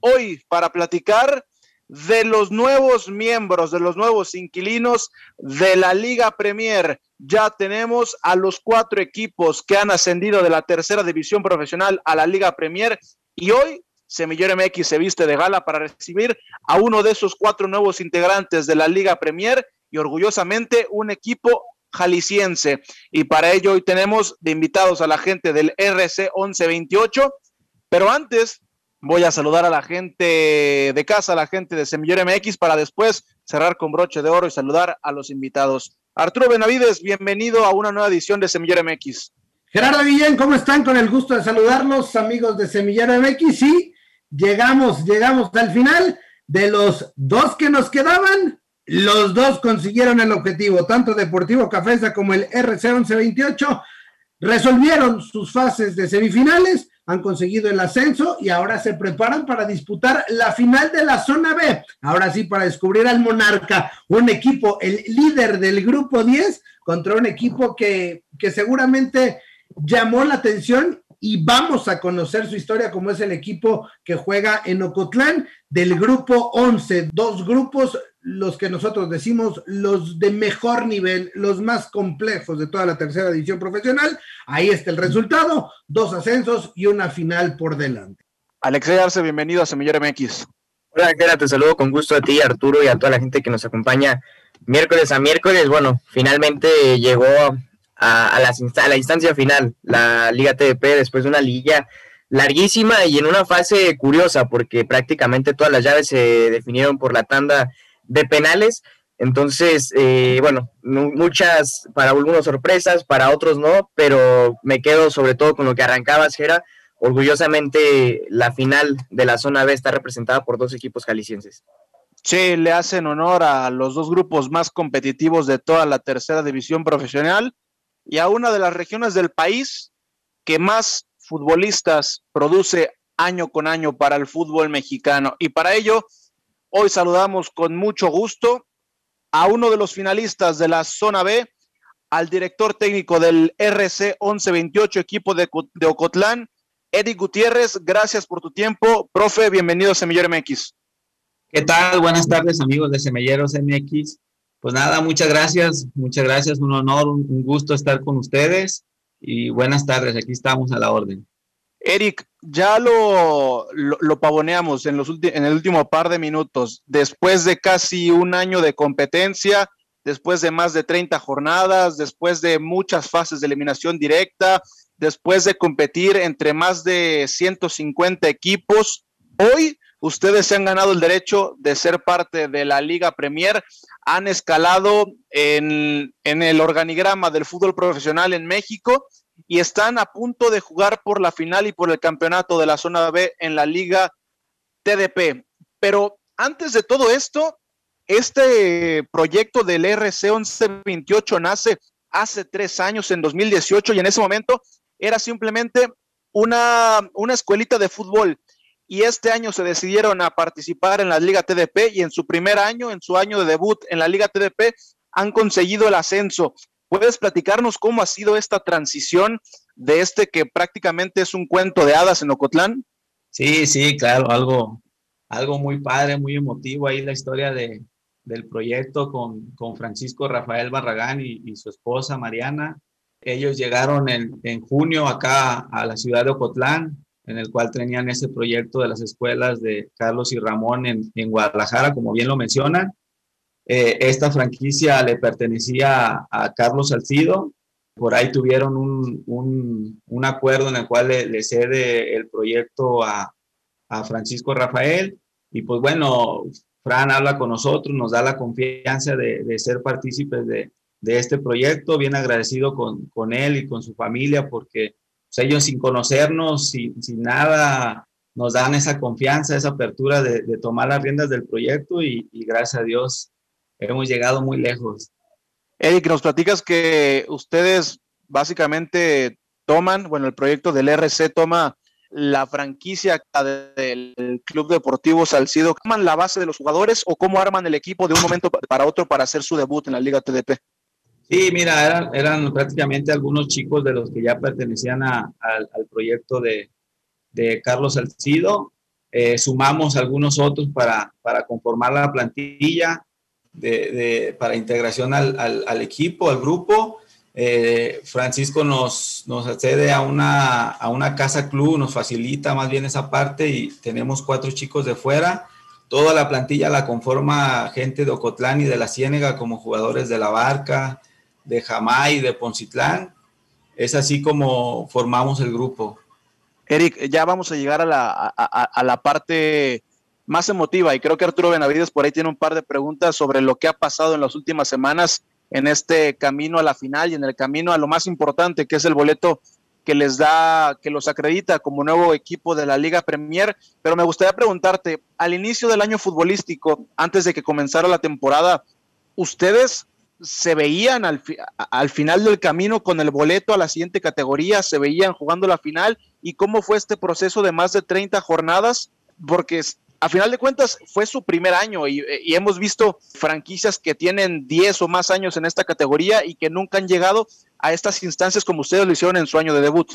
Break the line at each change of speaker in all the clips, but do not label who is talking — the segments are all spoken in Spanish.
Hoy para platicar de los nuevos miembros, de los nuevos inquilinos de la Liga Premier. Ya tenemos a los cuatro equipos que han ascendido de la tercera división profesional a la Liga Premier y hoy Semillero MX se viste de gala para recibir a uno de esos cuatro nuevos integrantes de la Liga Premier y orgullosamente un equipo jalisciense. Y para ello hoy tenemos de invitados a la gente del RC 1128. Pero antes voy a saludar a la gente de casa, a la gente de Semillero MX, para después cerrar con broche de oro y saludar a los invitados. Arturo Benavides, bienvenido a una nueva edición de Semillero MX.
Gerardo Guillén, ¿cómo están? Con el gusto de saludarlos, amigos de Semillero MX. Sí, llegamos, llegamos al final. De los dos que nos quedaban, los dos consiguieron el objetivo, tanto Deportivo Cafesa como el RC 1128 resolvieron sus fases de semifinales, han conseguido el ascenso y ahora se preparan para disputar la final de la zona B. Ahora sí, para descubrir al Monarca, un equipo, el líder del grupo 10, contra un equipo que, que seguramente llamó la atención y vamos a conocer su historia como es el equipo que juega en Ocotlán del grupo 11, dos grupos los que nosotros decimos los de mejor nivel, los más complejos de toda la tercera división profesional. Ahí está el resultado, dos ascensos y una final por delante.
Alexei Arce, bienvenido a Semillero MX.
Hola, Gera, te saludo con gusto a ti, Arturo, y a toda la gente que nos acompaña miércoles a miércoles. Bueno, finalmente llegó a, la, instancia final, la Liga TDP, después de una liga larguísima y en una fase curiosa, porque prácticamente todas las llaves se definieron por la tanda de penales. Entonces, eh, bueno, muchas, para algunos sorpresas, para otros no, pero me quedo sobre todo con lo que arrancabas, era Orgullosamente, la final de la zona B está representada por dos equipos jaliscienses.
Sí, le hacen honor a los dos grupos más competitivos de toda la tercera división profesional y a una de las regiones del país que más futbolistas produce año con año para el fútbol mexicano. Y para ello, hoy saludamos con mucho gusto a uno de los finalistas de la zona B, al director técnico del RC 1128, equipo de, de Ocotlán, Eric Gutiérrez. Gracias por tu tiempo. Profe, bienvenido a Semillero MX.
¿Qué tal? Buenas tardes, amigos de Semilleros MX. Pues nada, muchas gracias, muchas gracias, un honor, un, gusto estar con ustedes y buenas tardes, aquí estamos a la orden.
Eric, ya lo, lo, pavoneamos en, los en el último par de minutos. Después de casi un año de competencia, después de más de 30 jornadas, después de muchas fases de eliminación directa, después de competir entre más de 150 equipos, hoy ustedes se han ganado el derecho de ser parte de la Liga Premier, han escalado en, el organigrama del fútbol profesional en México y están a punto de jugar por la final y por el campeonato de la zona B en la Liga TDP. Pero antes de todo esto, este proyecto del RC 1128 nace hace tres años, en 2018, y en ese momento era simplemente una, una escuelita de fútbol y este año se decidieron a participar en la Liga TDP y en su primer año, en su año de debut en la Liga TDP, han conseguido el ascenso. ¿Puedes platicarnos cómo ha sido esta transición de este que prácticamente es un cuento de hadas en Ocotlán?
Sí, sí, claro, algo, algo muy padre, muy emotivo ahí la historia de, del proyecto con, con, Francisco Rafael Barragán y, su esposa Mariana. Ellos llegaron en, en junio acá a la ciudad de Ocotlán, en el cual tenían ese proyecto de las escuelas de Carlos y Ramón en, en Guadalajara, como bien lo mencionan. Eh, esta franquicia le pertenecía a, Carlos Salcido. Por ahí tuvieron un, un, acuerdo en el cual le, cede el proyecto a, a, Francisco Rafael. Y pues bueno, Fran habla con nosotros, nos da la confianza de, de ser partícipes de, de, este proyecto. Bien agradecido con, con él y con su familia porque pues, ellos sin conocernos, sin, sin, nada nos dan esa confianza, esa apertura de, tomar las riendas del proyecto y, gracias a Dios hemos llegado muy lejos.
Eric, nos platicas que ustedes básicamente toman, bueno, el proyecto del RC toma la franquicia del Club Deportivo Salcido, ¿toman la base de los jugadores o cómo arman el equipo de un momento para otro para hacer su debut en la Liga TDP?
Sí, mira, eran, eran prácticamente algunos chicos de los que ya pertenecían al, proyecto de, Carlos Salcido. Eh, sumamos algunos otros para, para conformar la plantilla de, para integración al, al, equipo, al grupo. Eh, Francisco nos, nos accede a una, a una casa club, nos facilita más bien esa parte y tenemos cuatro chicos de fuera. Toda la plantilla la conforma gente de Ocotlán y de la Ciénega como jugadores de la Barca, de Jamay, de Poncitlán. Es así como formamos el grupo.
Eric, ya vamos a llegar a la, a, la parte más emotiva. Y creo que Arturo Benavides por ahí tiene un par de preguntas sobre lo que ha pasado en las últimas semanas en este camino a la final y en el camino a lo más importante que es el boleto que les da, que los acredita como nuevo equipo de la Liga Premier. Pero me gustaría preguntarte, al inicio del año futbolístico, antes de que comenzara la temporada, ¿ustedes se veían al, al, final del camino con el boleto a la siguiente categoría, se veían jugando la final y cómo fue este proceso de más de 30 jornadas, porque a final de cuentas fue su primer año y, hemos visto franquicias que tienen 10 o más años en esta categoría y que nunca han llegado a estas instancias como ustedes lo hicieron en su año de debut.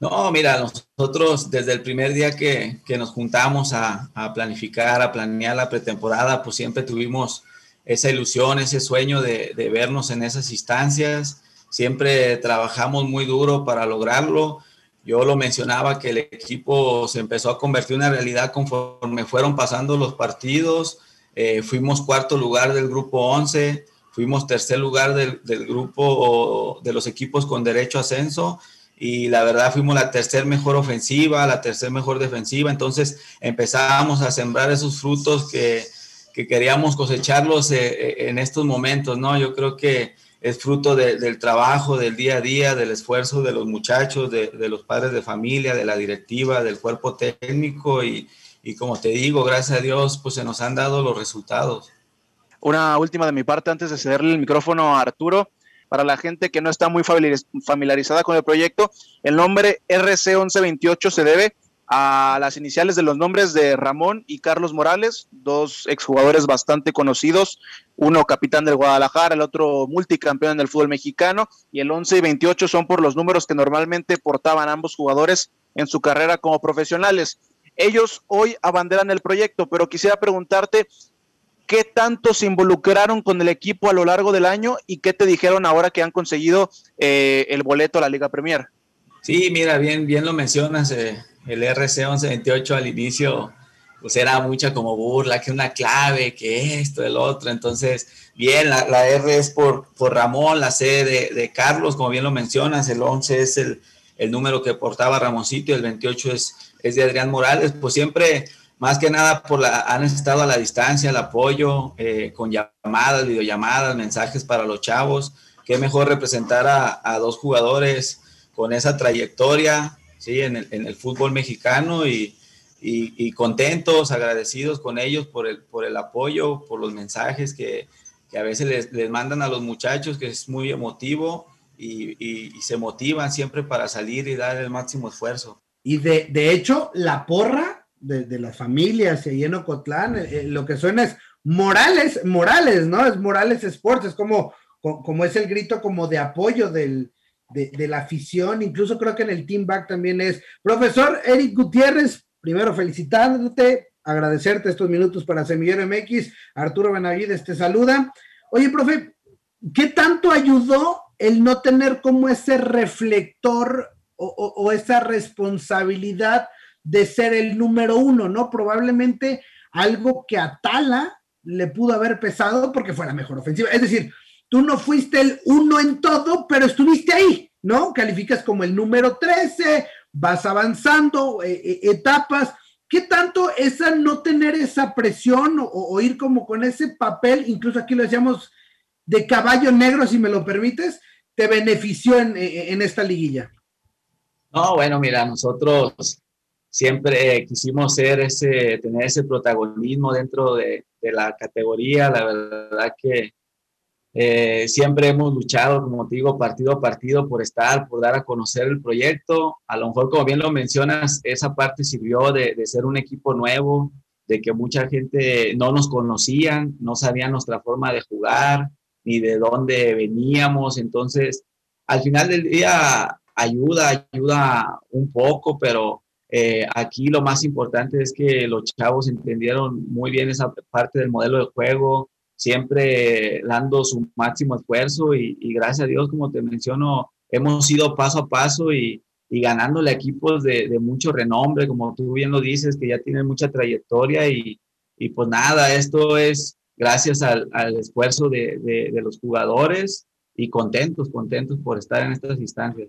No, mira, nosotros desde el primer día que, nos juntamos a planificar, a planear la pretemporada, pues siempre tuvimos esa ilusión, ese sueño de, vernos en esas instancias. Siempre trabajamos muy duro para lograrlo. Yo lo mencionaba que el equipo se empezó a convertir en una realidad conforme fueron pasando los partidos. Eh, fuimos cuarto lugar del grupo 11, fuimos tercer lugar del, del, grupo de los equipos con derecho a ascenso y la verdad fuimos la tercer mejor ofensiva, la tercer mejor defensiva. Entonces empezábamos a sembrar esos frutos que, que queríamos cosecharlos eh, eh, en estos momentos, ¿no? Yo creo que es fruto del trabajo, del día a día, del esfuerzo de los muchachos, de, los padres de familia, de la directiva, del cuerpo técnico y, y, como te digo, gracias a Dios, pues se nos han dado los resultados.
Una última de mi parte antes de cederle el micrófono a Arturo. Para la gente que no está muy familiarizada con el proyecto, el nombre RC1128 se debe a las iniciales de los nombres de Ramón y Carlos Morales, dos exjugadores bastante conocidos, uno capitán del Guadalajara, el otro multicampeón del fútbol mexicano, y el 11 y 28 son por los números que normalmente portaban ambos jugadores en su carrera como profesionales. Ellos hoy abanderan el proyecto, pero quisiera preguntarte qué tanto se involucraron con el equipo a lo largo del año y qué te dijeron ahora que han conseguido eh, el boleto a la Liga Premier.
Sí, mira, bien, bien lo mencionas. Eh el RC1128 al inicio pues era mucha como burla, que una clave, que esto, el otro. Entonces, bien, la, R es por, por, Ramón, la C de, Carlos, como bien lo mencionas, el 11 es el, número que portaba Ramoncito y el 28 es, es de Adrián Morales. Pues siempre, más que nada, por la, han estado a la distancia, el apoyo, eh, con llamadas, videollamadas, mensajes para los chavos. Qué mejor representar a, a dos jugadores con esa trayectoria, ¿sí? en, el, en el fútbol mexicano y, y, contentos, agradecidos con ellos por el, por el apoyo, por los mensajes que, que a veces les, les, mandan a los muchachos, que es muy emotivo y, y, se motivan siempre para salir y dar el máximo esfuerzo.
Y de, de hecho, la porra de, de las familias y en Ocotlán, eh, eh, lo que suena es Morales, Morales, ¿no? Es Morales Sports, es como, como es el grito como de apoyo del, de, la afición, incluso creo que en el team back también es. Profesor Eric Gutiérrez, primero felicitándote, agradecerte estos minutos para Semillero MX, Arturo Benavides te saluda. Oye, profe, ¿qué tanto ayudó el no tener como ese reflector o, esa responsabilidad de ser el número uno, ¿no? Probablemente algo que a Tala le pudo haber pesado porque fue la mejor ofensiva. Es decir, tú no fuiste el uno en todo, pero estuviste ahí, ¿no? Calificas como el número 13, vas avanzando, eh, eh, etapas. ¿Qué tanto esa no tener esa presión o, ir como con ese papel, incluso aquí lo decíamos de caballo negro, si me lo permites, te benefició en, en esta liguilla?
No, bueno, mira, nosotros siempre quisimos ser ese, tener ese protagonismo dentro de, de la categoría. La verdad que eh, siempre hemos luchado, como te digo, partido a partido por estar, por dar a conocer el proyecto. A lo mejor, como bien lo mencionas, esa parte sirvió de, ser un equipo nuevo, de que mucha gente no nos conocían, no sabían nuestra forma de jugar, ni de dónde veníamos. Entonces, al final del día, ayuda, ayuda un poco, pero eh, aquí lo más importante es que los chavos entendieron muy bien esa parte del modelo de juego, siempre dando su máximo esfuerzo y, gracias a Dios, como te menciono, hemos ido paso a paso y, y ganándole equipos de, de, mucho renombre, como tú bien lo dices, que ya tienen mucha trayectoria y, y pues nada, esto es gracias al, al esfuerzo de, de, los jugadores y contentos, contentos por estar en estas instancias.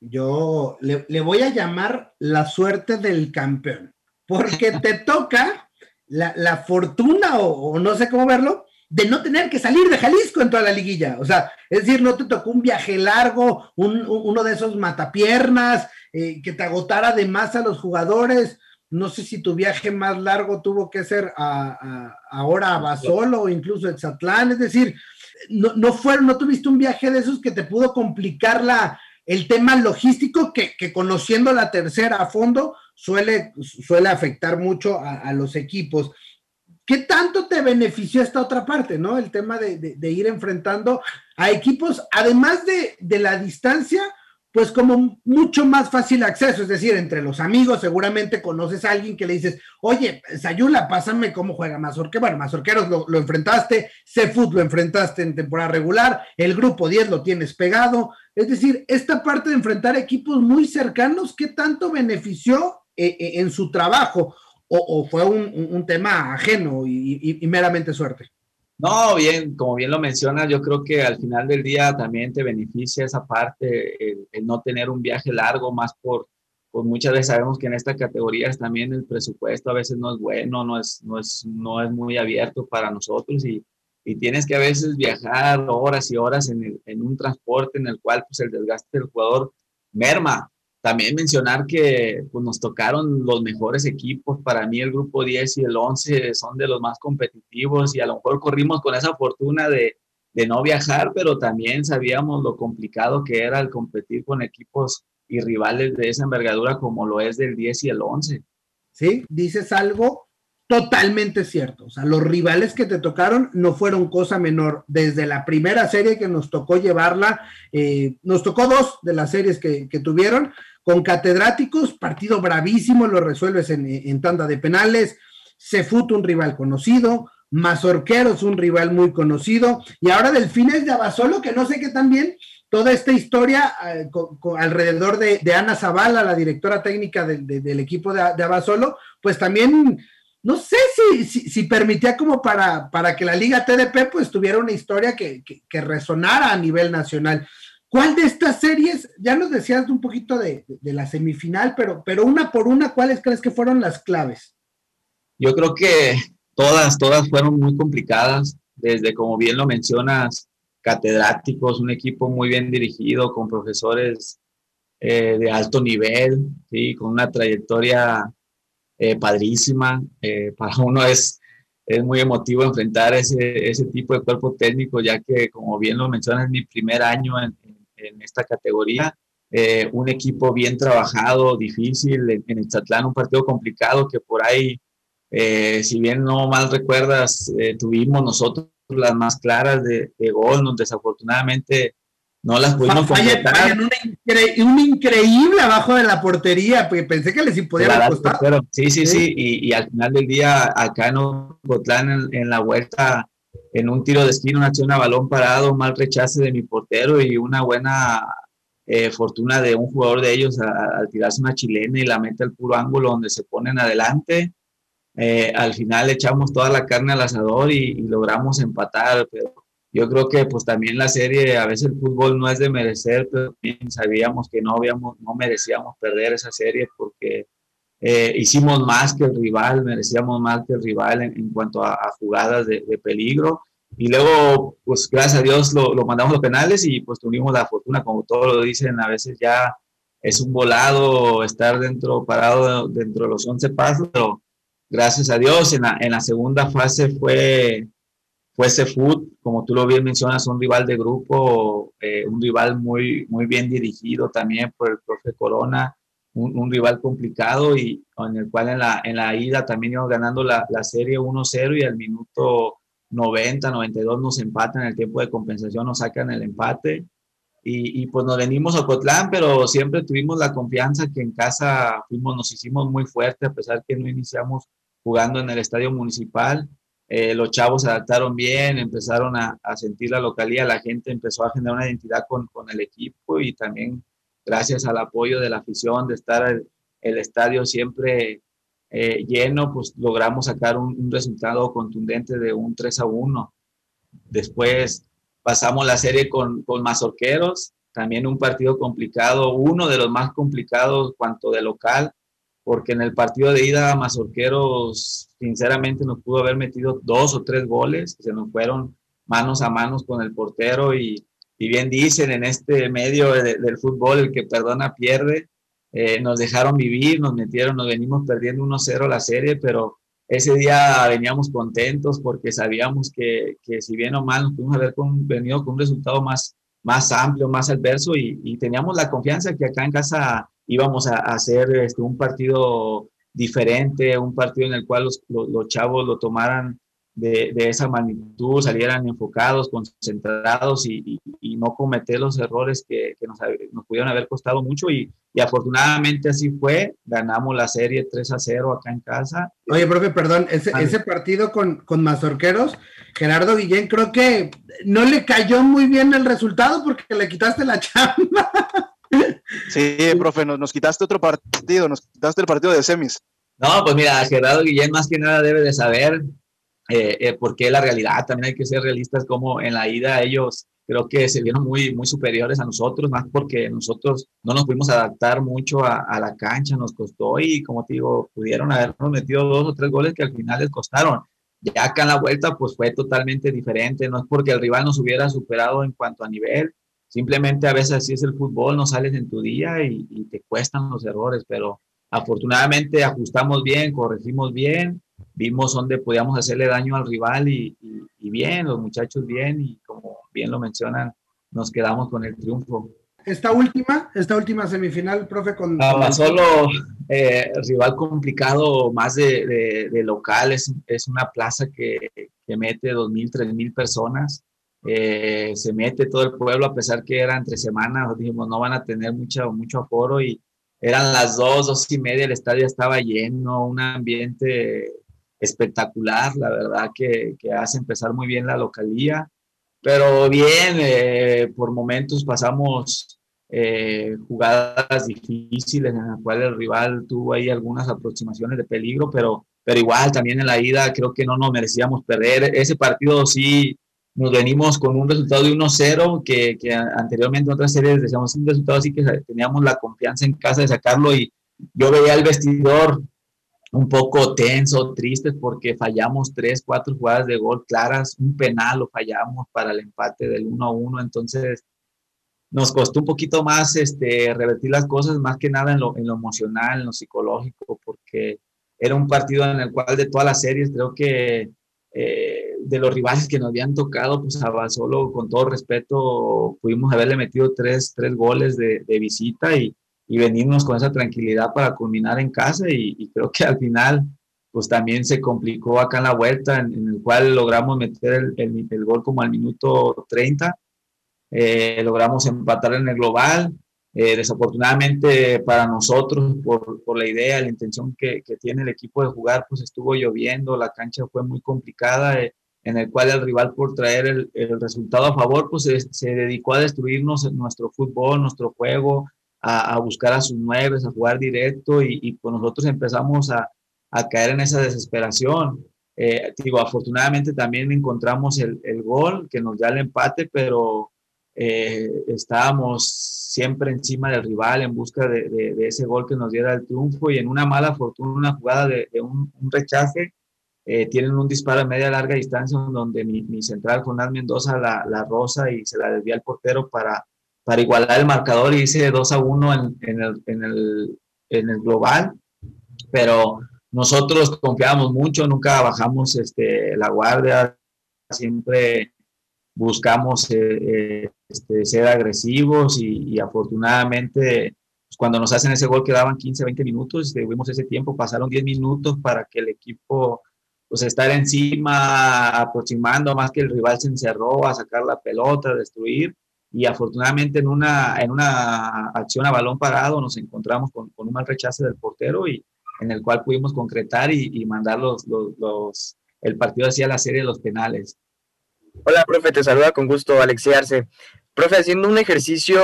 Yo le, le voy a llamar la suerte del campeón, porque te toca la, la fortuna o, o, no sé cómo verlo, de no tener que salir de Jalisco en toda la liguilla. O sea, es decir, no te tocó un viaje largo, un, uno de esos matapiernas, eh, que te agotara de más a los jugadores. No sé si tu viaje más largo tuvo que ser ahora a Basolo o incluso a Exatlán. Es decir, no, no, fue, no tuviste un viaje de esos que te pudo complicar la, el tema logístico que, que conociendo la tercera a fondo suele, suele afectar mucho a los equipos. ¿Qué tanto te benefició esta otra parte, no? El tema de, ir enfrentando a equipos, además de, de, la distancia, pues como mucho más fácil acceso, es decir, entre los amigos seguramente conoces a alguien que le dices, oye, Sayula, pásame cómo juega Mazorqueros, bueno, Mazorqueros lo, lo enfrentaste, Cefut lo enfrentaste en temporada regular, el grupo 10 lo tienes pegado, es decir, esta parte de enfrentar equipos muy cercanos, ¿qué tanto benefició eh, eh, en su trabajo? O, fue un, tema ajeno y, meramente suerte?
No, bien, como bien lo mencionas, yo creo que al final del día también te beneficia esa parte, el, no tener un viaje largo, más por, pues muchas veces sabemos que en estas categorías también el presupuesto a veces no es bueno, no es, no es, no es muy abierto para nosotros y, y tienes que a veces viajar horas y horas en, en un transporte en el cual pues el desgaste del jugador merma también mencionar que pues, nos tocaron los mejores equipos. Para mí el grupo 10 y el 11 son de los más competitivos y a lo mejor corrimos con esa fortuna de, de no viajar, pero también sabíamos lo complicado que era el competir con equipos y rivales de esa envergadura como lo es del 10 y el 11.
Sí, dices algo totalmente cierto. O sea, los rivales que te tocaron no fueron cosa menor. Desde la primera serie que nos tocó llevarla, eh, nos tocó dos de las series que, que tuvieron, con catedráticos, partido bravísimo, lo resuelves en, tanda de penales. Cefut, un rival conocido. Mazorqueros, un rival muy conocido. Y ahora Delfines de Abasolo, que no sé qué también toda esta historia eh, alrededor de, Ana Zavala, la directora técnica del equipo de, Abasolo, pues también no sé si, si, permitía como para, para, que la Liga TDP pues tuviera una historia que, que resonara a nivel nacional. ¿Cuál de estas series, ya nos decías un poquito de, la semifinal, pero, pero una por una, ¿cuáles crees que fueron las claves?
Yo creo que todas, todas fueron muy complicadas, desde como bien lo mencionas, catedráticos, un equipo muy bien dirigido, con profesores eh, de alto nivel, ¿sí? con una trayectoria eh, padrísima. Eh, para uno es, es muy emotivo enfrentar ese, ese tipo de cuerpo técnico, ya que, como bien lo mencionas, es mi primer año en, en esta categoría. Eh, un equipo bien trabajado, difícil, en, en Chatlán un partido complicado que por ahí, eh, si bien no mal recuerdas, eh, tuvimos nosotros las más claras de, de, gol, nos desafortunadamente no las pudimos
completar. Un, incre increíble abajo de la portería, porque pensé que les podía costar.
Sí, sí, sí, y, y, al final del día acá en Ocotlán en, en la vuelta en un tiro de esquina, una acción a balón parado, mal rechace de mi portero y una buena eh, fortuna de un jugador de ellos al tirarse una chilena y la mete al puro ángulo donde se ponen adelante. Eh, al final echamos toda la carne al asador y, logramos empatar, pero yo creo que pues también la serie, a veces el fútbol no es de merecer, pero también sabíamos que no, habíamos, no merecíamos perder esa serie porque eh, hicimos más que el rival, merecíamos más que el rival en, cuanto a, jugadas de, peligro. Y luego, pues gracias a Dios lo, mandamos a penales y pues tuvimos la fortuna, como todos lo dicen, a veces ya es un volado estar dentro, parado dentro de los 11 pasos, pero gracias a Dios en la, en la segunda fase fue, fue foot, como tú lo bien mencionas, un rival de grupo, eh, un rival muy, muy bien dirigido también por el profe Corona, un, rival complicado y en el cual en la, en la ida también íbamos ganando la, la serie 1-0 y al minuto 90, 92 nos empatan en el tiempo de compensación, nos sacan el empate y, y, pues nos venimos a Cotlán, pero siempre tuvimos la confianza que en casa fuimos, nos hicimos muy fuerte a pesar que no iniciamos jugando en el estadio municipal. Eh, los chavos se adaptaron bien, empezaron a, a, sentir la localidad, la gente empezó a generar una identidad con, con, el equipo y también gracias al apoyo de la afición, de estar el, estadio siempre eh, lleno, pues logramos sacar un, un, resultado contundente de un 3 a 1. Después pasamos la serie con, con Mazorqueros, también un partido complicado, uno de los más complicados cuanto de local, porque en el partido de ida Mazorqueros sinceramente nos pudo haber metido dos o tres goles, se nos fueron manos a manos con el portero y, y bien dicen en este medio de, del fútbol, el que perdona pierde, eh, nos dejaron vivir, nos metieron, nos venimos perdiendo 1-0 la serie, pero ese día veníamos contentos porque sabíamos que, que si bien o mal nos pudimos haber con, venido con un resultado más, más amplio, más adverso y, teníamos la confianza que acá en casa íbamos a, hacer este, un partido diferente, un partido en el cual los, los chavos lo tomaran de, de, esa magnitud, salieran enfocados, concentrados y, y, y no cometer los errores que, que nos, nos, pudieron haber costado mucho y, y, afortunadamente así fue, ganamos la serie 3 a 0 acá en casa.
Oye, profe, perdón, ese, ese partido con, con Mazorqueros, Gerardo Guillén, creo que no le cayó muy bien el resultado porque le quitaste la chamba.
Sí, profe, nos, nos quitaste otro partido, nos quitaste el partido de semis.
No, pues mira, Gerardo Guillén más que nada debe de saber eh, eh, porque la realidad, también hay que ser realistas como en la ida ellos creo que se vieron muy, muy superiores a nosotros, más porque nosotros no nos pudimos adaptar mucho a, a, la cancha, nos costó y como te digo, pudieron habernos metido dos o tres goles que al final les costaron. Ya acá en la vuelta pues fue totalmente diferente, no es porque el rival nos hubiera superado en cuanto a nivel, simplemente a veces así es el fútbol, no sales en tu día y, y te cuestan los errores, pero afortunadamente ajustamos bien, corregimos bien vimos dónde podíamos hacerle daño al rival y, y, y, bien, los muchachos bien y como bien lo mencionan, nos quedamos con el triunfo.
Esta última, esta última semifinal, profe, con...
Ah, solo eh, rival complicado, más de, de, de, local, es, es una plaza que, que mete 2.000, 3.000 personas. Eh, se mete todo el pueblo a pesar que era entre semanas, dijimos no van a tener mucho, mucho aforo y eran las dos, dos y media, el estadio estaba lleno, un ambiente espectacular, la verdad que, que, hace empezar muy bien la localía, pero bien, eh, por momentos pasamos eh, jugadas difíciles en las cuales el rival tuvo ahí algunas aproximaciones de peligro, pero, pero igual también en la ida creo que no nos merecíamos perder. Ese partido sí nos venimos con un resultado de 1-0, que, que, anteriormente en otras series decíamos un resultado así que teníamos la confianza en casa de sacarlo y yo veía el vestidor un poco tenso, tristes porque fallamos tres, cuatro jugadas de gol claras, un penal lo fallamos para el empate del 1 a 1, entonces nos costó un poquito más este, revertir las cosas, más que nada en lo, en lo emocional, en lo psicológico, porque era un partido en el cual de todas las series creo que eh, de los rivales que nos habían tocado, pues a solo con todo respeto pudimos haberle metido tres, tres goles de, de visita y, y venirnos con esa tranquilidad para culminar en casa y, y, creo que al final pues también se complicó acá en la vuelta en, en el cual logramos meter el, el, el, gol como al minuto 30, eh, logramos empatar en el global, eh, desafortunadamente para nosotros por, por, la idea, la intención que, que, tiene el equipo de jugar pues estuvo lloviendo, la cancha fue muy complicada. Eh, en el cual el rival por traer el, el resultado a favor, pues se, se dedicó a destruirnos nuestro fútbol, nuestro juego, a, buscar a sus nueves, a jugar directo y, y pues nosotros empezamos a, caer en esa desesperación. Eh, digo, afortunadamente también encontramos el, el, gol que nos da el empate, pero eh, estábamos siempre encima del rival en busca de, ese gol que nos diera el triunfo y en una mala fortuna, una jugada de, un, un, rechace, eh, tienen un disparo a media larga distancia donde mi, mi central Jonás Mendoza la, la rosa y se la desvía al portero para para igualar el marcador y hice 2 a 1 en, el, en, el, en el global, pero nosotros confiábamos mucho, nunca bajamos este, la guardia, siempre buscamos eh, eh, este, ser agresivos y, afortunadamente pues, cuando nos hacen ese gol quedaban 15, 20 minutos, tuvimos ese tiempo, pasaron 10 minutos para que el equipo pues estar encima, aproximando más que el rival se encerró a sacar la pelota, a destruir y afortunadamente en una, en una acción a balón parado nos encontramos con, un mal rechace del portero y en el cual pudimos concretar y, y mandar los, los, el partido hacia la serie de los penales.
Hola, profe, te saluda con gusto Alexi Arce. Profe, haciendo un ejercicio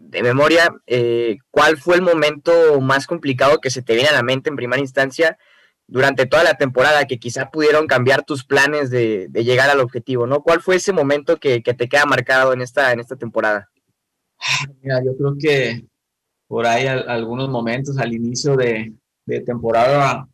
de memoria, eh, ¿cuál fue el momento más complicado que se te viene a la mente en primera instancia durante toda la temporada que quizá pudieron cambiar tus planes de, llegar al objetivo, ¿no? ¿Cuál fue ese momento que, te queda marcado en esta, en esta temporada?
Mira, yo creo que por ahí algunos momentos al inicio de, temporada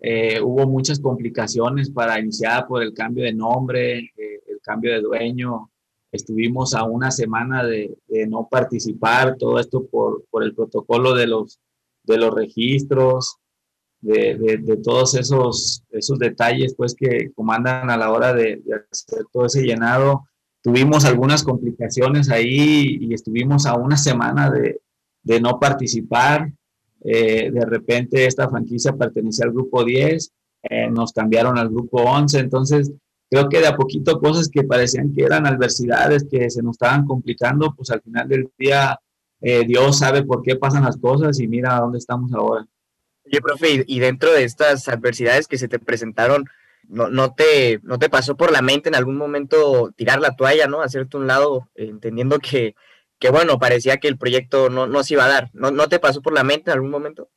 eh, hubo muchas complicaciones para iniciar por el cambio de nombre, eh, el cambio de dueño. Estuvimos a una semana de, no participar, todo esto por, por el protocolo de los, de los registros de, todos esos, esos detalles pues que comandan a la hora de, hacer todo ese llenado. Tuvimos algunas complicaciones ahí y estuvimos a una semana de, no participar. Eh, de repente esta franquicia pertenecía al grupo 10, eh, nos cambiaron al grupo 11, entonces creo que de a poquito cosas que parecían que eran adversidades, que se nos estaban complicando, pues al final del día eh, Dios sabe por qué pasan las cosas y mira dónde estamos ahora.
Oye, profe, y, dentro de estas adversidades que se te presentaron, ¿no, no, te, ¿no te pasó por la mente en algún momento tirar la toalla, ¿no? Hacerte un lado, entendiendo que, que, bueno, parecía que el proyecto no, no se iba a dar. ¿No, ¿No te pasó por la mente en algún momento?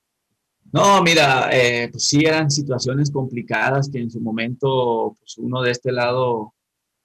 No, mira, eh, pues sí eran situaciones complicadas que en su momento, pues uno de este lado,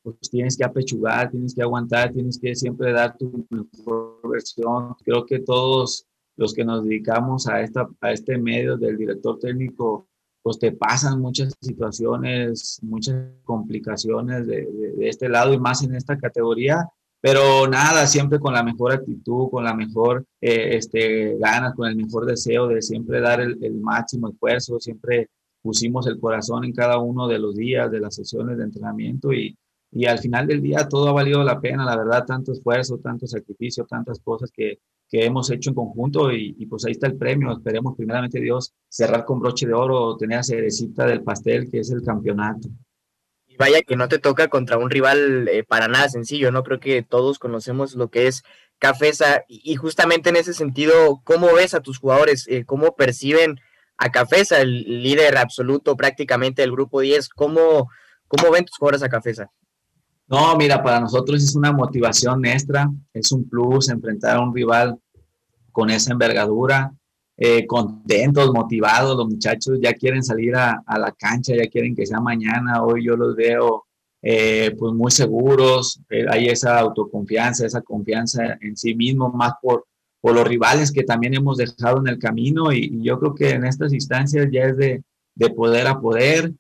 pues tienes que apechugar, tienes que aguantar, tienes que siempre dar tu mejor versión. Creo que todos los que nos dedicamos a, esta, a este medio del director técnico, pues te pasan muchas situaciones, muchas complicaciones de, este lado y más en esta categoría, pero nada, siempre con la mejor actitud, con la mejor eh, este, ganas, con el mejor deseo de siempre dar el, el, máximo esfuerzo, siempre pusimos el corazón en cada uno de los días, de las sesiones de entrenamiento y, y al final del día todo ha valido la pena, la verdad, tanto esfuerzo, tanto sacrificio, tantas cosas que, que hemos hecho en conjunto y, pues ahí está el premio. Esperemos primeramente Dios cerrar con broche de oro, tener a cerecita del pastel que es el campeonato.
Y vaya que no te toca contra un rival eh, para nada sencillo, ¿no? Creo que todos conocemos lo que es Cafesa y justamente en ese sentido, ¿cómo ves a tus jugadores? Eh, ¿Cómo perciben a Cafesa, el líder absoluto prácticamente del grupo 10? ¿Cómo, cómo ven tus jugadores a Cafesa?
No, mira, para nosotros es una motivación extra, es un plus enfrentar a un rival con esa envergadura, eh, contentos, motivados, los muchachos ya quieren salir a, la cancha, ya quieren que sea mañana, hoy yo los veo eh, pues muy seguros, eh, hay esa autoconfianza, esa confianza en sí mismo, más por, por los rivales que también hemos dejado en el camino y, yo creo que en estas instancias ya es de, de poder a poder,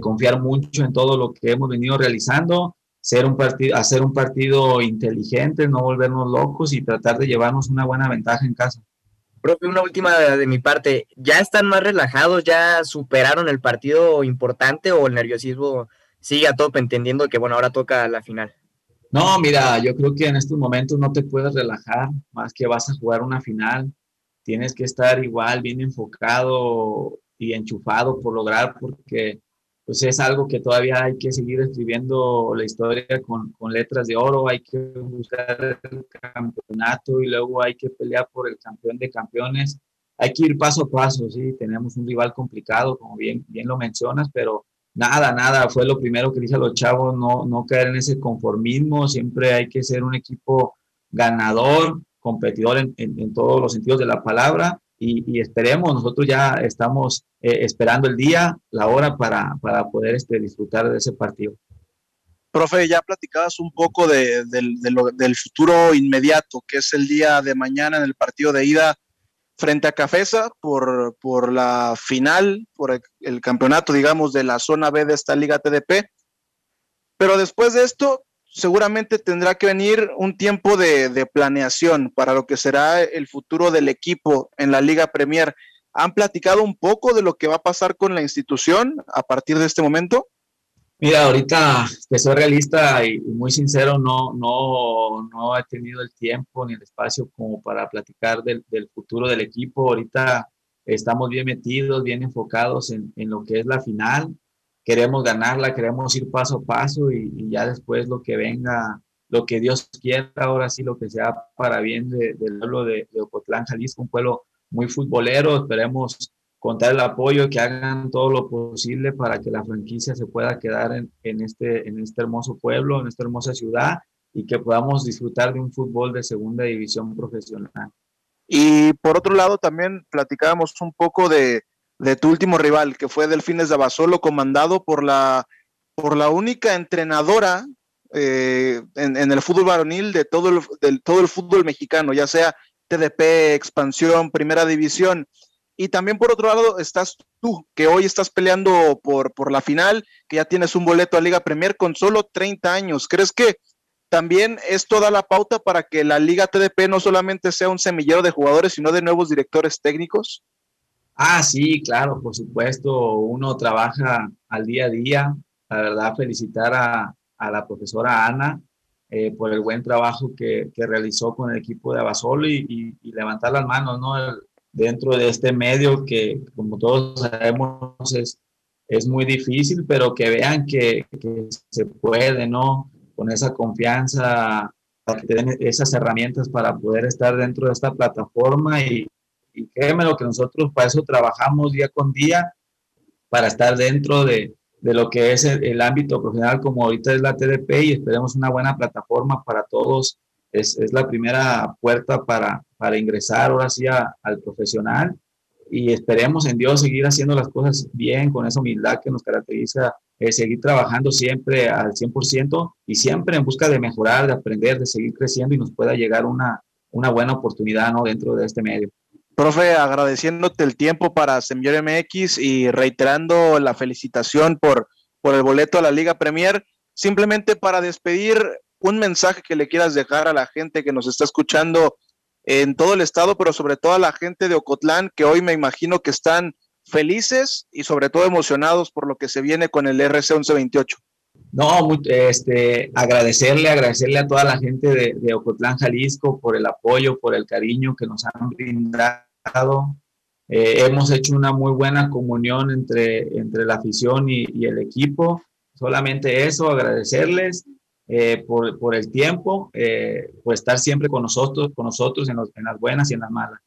confiar mucho en todo lo que hemos venido realizando ser un partido, hacer un partido inteligente, no volvernos locos y tratar de llevarnos una buena ventaja en casa.
Profe, una última de, mi parte, ¿ya están más relajados? ¿Ya superaron el partido importante o el nerviosismo sigue a tope entendiendo que bueno, ahora toca la final?
No, mira, yo creo que en estos momentos no te puedes relajar, más que vas a jugar una final, tienes que estar igual, bien enfocado y enchufado por lograr, porque pues es algo que todavía hay que seguir escribiendo la historia con, con, letras de oro, hay que buscar el campeonato y luego hay que pelear por el campeón de campeones. Hay que ir paso a paso, sí, tenemos un rival complicado, como bien, bien lo mencionas, pero nada, nada, fue lo primero que dije a los chavos, no, no caer en ese conformismo, siempre hay que ser un equipo ganador, competidor en, en, en todos los sentidos de la palabra y, esperemos, nosotros ya estamos eh, esperando el día, la hora para, para poder este, disfrutar de ese partido.
Profe, ya platicabas un poco de, del futuro inmediato, que es el día de mañana en el partido de ida frente a Cafesa por, por la final, por el, campeonato, digamos, de la zona B de esta Liga TDP. Pero después de esto, seguramente tendrá que venir un tiempo de, de, planeación para lo que será el futuro del equipo en la Liga Premier. ¿Han platicado un poco de lo que va a pasar con la institución a partir de este momento?
Mira, ahorita que soy realista y, muy sincero, no, no, no he tenido el tiempo ni el espacio como para platicar del, del futuro del equipo. Ahorita estamos bien metidos, bien enfocados en, en, lo que es la final. Queremos ganarla, queremos ir paso a paso y, y, ya después lo que venga, lo que Dios quiera, ahora sí lo que sea para bien de, del pueblo de, de Ocotlán, Jalisco, un pueblo muy futbolero. Esperemos contar el apoyo, que hagan todo lo posible para que la franquicia se pueda quedar en, en, este, en este hermoso pueblo, en esta hermosa ciudad y que podamos disfrutar de un fútbol de segunda división profesional.
Y por otro lado, también platicábamos un poco de, de tu último rival, que fue Delfines de Abasolo, comandado por la, por la única entrenadora eh, en, en, el fútbol varonil de todo el, de todo el fútbol mexicano, ya sea TDP, expansión, primera división. Y también por otro lado estás tú, que hoy estás peleando por, por la final, que ya tienes un boleto a Liga Premier con solo 30 años. ¿Crees que también esto da la pauta para que la Liga TDP no solamente sea un semillero de jugadores, sino de nuevos directores técnicos?
Ah, sí, claro, por supuesto. Uno trabaja al día a día. La verdad, felicitar a, a la profesora Ana eh, por el buen trabajo que, que, realizó con el equipo de Abasolo y, y, levantar las manos, ¿no? Dentro de este medio que, como todos sabemos, es, es muy difícil, pero que vean que, que se puede, ¿no? Con esa confianza, que den esas herramientas para poder estar dentro de esta plataforma y, y créeme lo que nosotros para eso trabajamos día con día, para estar dentro de, de lo que es el, el, ámbito profesional como ahorita es la TDP y esperemos una buena plataforma para todos. Es, es la primera puerta para, para ingresar ahora sí a, al profesional y esperemos en Dios seguir haciendo las cosas bien con esa humildad que nos caracteriza, eh, seguir trabajando siempre al 100% y siempre en busca de mejorar, de aprender, de seguir creciendo y nos pueda llegar una, una buena oportunidad ¿no? dentro de este medio.
Profe, agradeciéndote el tiempo para Semillor MX y reiterando la felicitación por, por el boleto a la Liga Premier, simplemente para despedir un mensaje que le quieras dejar a la gente que nos está escuchando en todo el estado, pero sobre todo a la gente de Ocotlán, que hoy me imagino que están felices y sobre todo emocionados por lo que se viene con el RC 1128.
No, este, agradecerle, agradecerle a toda la gente de, Ocotlán, Jalisco, por el apoyo, por el cariño que nos han brindado. Eh, hemos hecho una muy buena comunión entre, entre la afición y, el equipo. Solamente eso, agradecerles eh, por, por, el tiempo, eh, por estar siempre con nosotros, con nosotros en, los, en, las buenas y en las malas.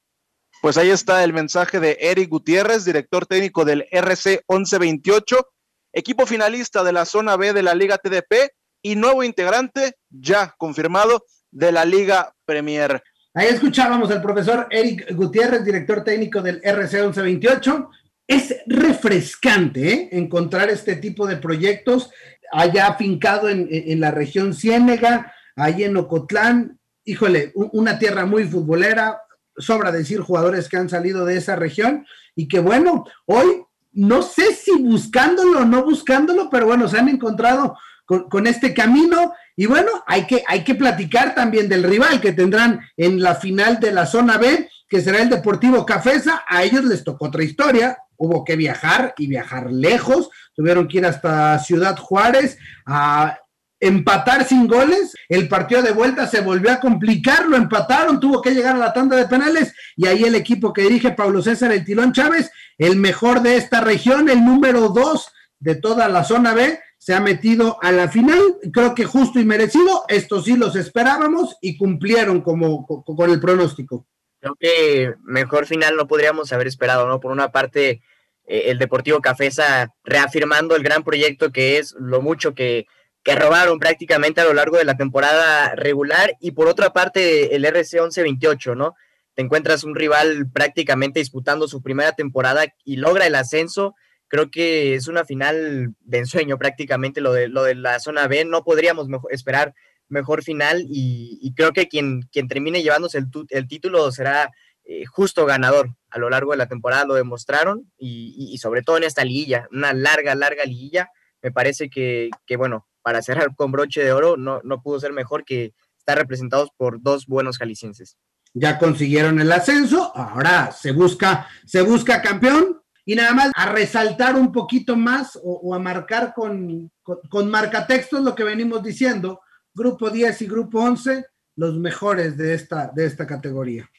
Pues ahí está el mensaje de Eric Gutiérrez, director técnico del RC 1128, equipo finalista de la zona B de la Liga TDP y nuevo integrante ya confirmado de la Liga Premier.
Ahí escuchábamos al profesor Eric Gutiérrez, director técnico del RC 1128. Es refrescante ¿eh? encontrar este tipo de proyectos allá afincado en, en, la región Ciénega, ahí en Ocotlán, híjole, una tierra muy futbolera, sobra decir jugadores que han salido de esa región y que bueno, hoy no sé si buscándolo o no buscándolo, pero bueno, se han encontrado con, con, este camino y bueno, hay que, hay que platicar también del rival que tendrán en la final de la zona B, que será el Deportivo Cafesa, a ellos les tocó otra historia, hubo que viajar y viajar lejos, tuvieron que ir hasta Ciudad Juárez a empatar sin goles, el partido de vuelta se volvió a complicar, lo empataron, tuvo que llegar a la tanda de penales. Y ahí el equipo que dirige Pablo César El Tilón Chávez, el mejor de esta región, el número dos de toda la zona B, se ha metido a la final, creo que justo y merecido, esto sí los esperábamos y cumplieron como con el pronóstico.
Creo que mejor final no podríamos haber esperado, ¿no? Por una parte, eh, el Deportivo Cafesa reafirmando el gran proyecto que es lo mucho que, que robaron prácticamente a lo largo de la temporada regular y por otra parte el RC 1128, ¿no? Te encuentras un rival prácticamente disputando su primera temporada y logra el ascenso. Creo que es una final de ensueño prácticamente lo de, lo de la zona B. No podríamos mejor, esperar mejor final y, creo que quien, quien termine llevándose el, título será eh, justo ganador a lo largo de la temporada, lo demostraron y, sobre todo en esta liguilla, una larga, larga liguilla. Me parece que, que, bueno, para cerrar con broche de oro, no, no pudo ser mejor que estar representados por dos buenos jaliscienses.
Ya consiguieron el ascenso, ahora se busca, se busca campeón y nada más a resaltar un poquito más o, a marcar con, con, con marcatextos lo que venimos diciendo, grupo 10 y grupo 11, los mejores de esta, de esta categoría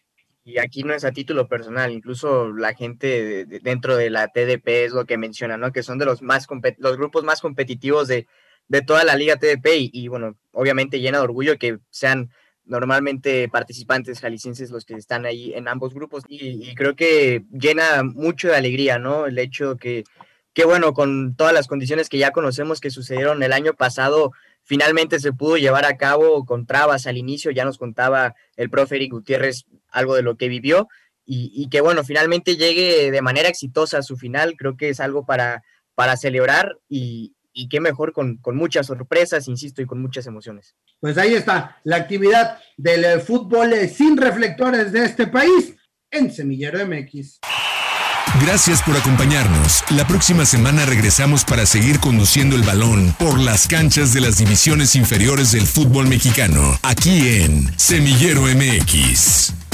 y aquí no es a título personal, incluso la gente dentro de la TDP es lo que menciona, ¿no? Que son de los más los grupos más competitivos de, toda la liga TDP y, bueno, obviamente llena de orgullo que sean normalmente participantes jaliscienses los que están ahí en ambos grupos y, creo que llena mucho de alegría, ¿no? El hecho que, que, bueno, con todas las condiciones que ya conocemos que sucedieron el año pasado, finalmente se pudo llevar a cabo con trabas al inicio, ya nos contaba el profe Gutiérrez algo de lo que vivió y, que bueno, finalmente llegue de manera exitosa a su final, creo que es algo para, para celebrar y, y qué mejor con, con, muchas sorpresas, insisto, y con muchas emociones.
Pues ahí está la actividad del fútbol sin reflectores de este país en Semillero MX.
Gracias por acompañarnos. La próxima semana regresamos para seguir conduciendo el balón por las canchas de las divisiones inferiores del fútbol mexicano, aquí en Semillero MX.